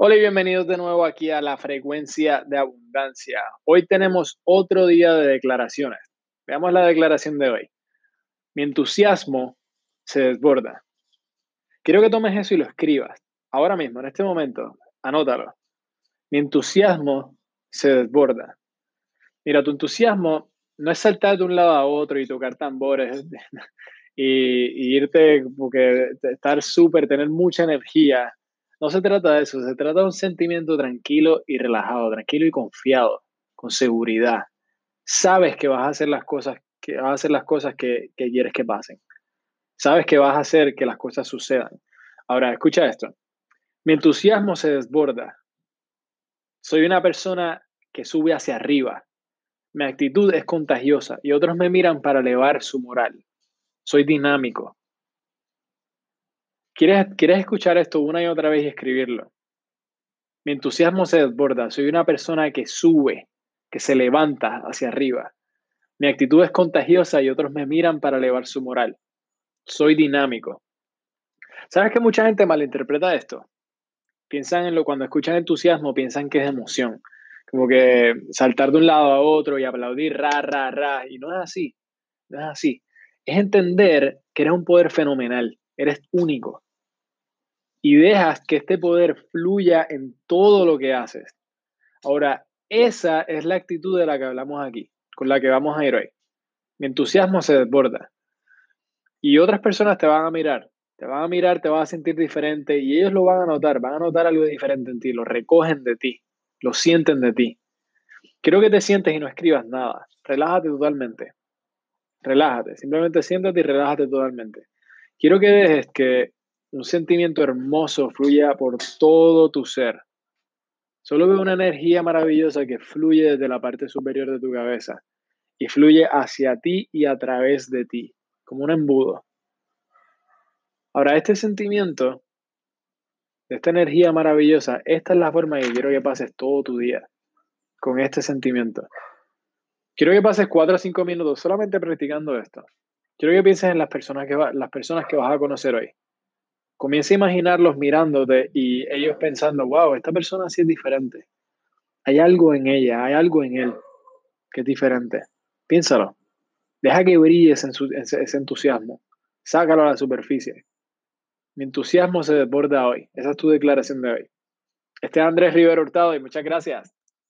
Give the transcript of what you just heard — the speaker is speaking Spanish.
Hola y bienvenidos de nuevo aquí a la frecuencia de abundancia. Hoy tenemos otro día de declaraciones. Veamos la declaración de hoy. Mi entusiasmo se desborda. Quiero que tomes eso y lo escribas. Ahora mismo, en este momento, anótalo. Mi entusiasmo se desborda. Mira, tu entusiasmo no es saltar de un lado a otro y tocar tambores y, y irte, porque estar súper, tener mucha energía no se trata de eso, se trata de un sentimiento tranquilo y relajado, tranquilo y confiado, con seguridad. Sabes que vas a hacer las cosas que vas a hacer las cosas que, quieres que pasen. Sabes que vas a hacer que las cosas sucedan. Ahora, escucha esto. Mi entusiasmo se desborda. Soy una persona que sube hacia arriba. Mi actitud es contagiosa y otros me miran para elevar su moral. Soy dinámico. ¿Quieres, escuchar esto una y otra vez y escribirlo? Mi entusiasmo se desborda. Soy una persona que sube, que se levanta hacia arriba. Mi actitud es contagiosa y otros me miran para elevar su moral. Soy dinámico. ¿Sabes que mucha gente malinterpreta esto? Piensan en lo cuando escuchan entusiasmo, piensan que es emoción. Como que saltar de un lado a otro y aplaudir ra, ra, ra. Y no es así. No es así. Es entender que eres un poder fenomenal. Eres único y dejas que este poder fluya en todo lo que haces. Ahora, esa es la actitud de la que hablamos aquí, con la que vamos a ir hoy. Mi entusiasmo se desborda. Y otras personas te van a mirar, te van a mirar, te van a sentir diferente y ellos lo van a notar, van a notar algo diferente en ti, lo recogen de ti, lo sienten de ti. Quiero que te sientes y no escribas nada. Relájate totalmente. Relájate, simplemente siéntate y relájate totalmente. Quiero que dejes que un sentimiento hermoso fluye por todo tu ser. Solo veo una energía maravillosa que fluye desde la parte superior de tu cabeza y fluye hacia ti y a través de ti, como un embudo. Ahora, este sentimiento, esta energía maravillosa, esta es la forma que quiero que pases todo tu día, con este sentimiento. Quiero que pases cuatro o cinco minutos solamente practicando esto. Quiero que pienses en las personas que, las personas que vas a conocer hoy comienza a imaginarlos mirándote y ellos pensando, wow, esta persona sí es diferente. Hay algo en ella, hay algo en él que es diferente. Piénsalo. Deja que brille ese, entusiasmo. Sácalo a la superficie. Mi entusiasmo se desborda hoy. Esa es tu declaración de hoy. Este es Andrés Rivero Hurtado y muchas gracias.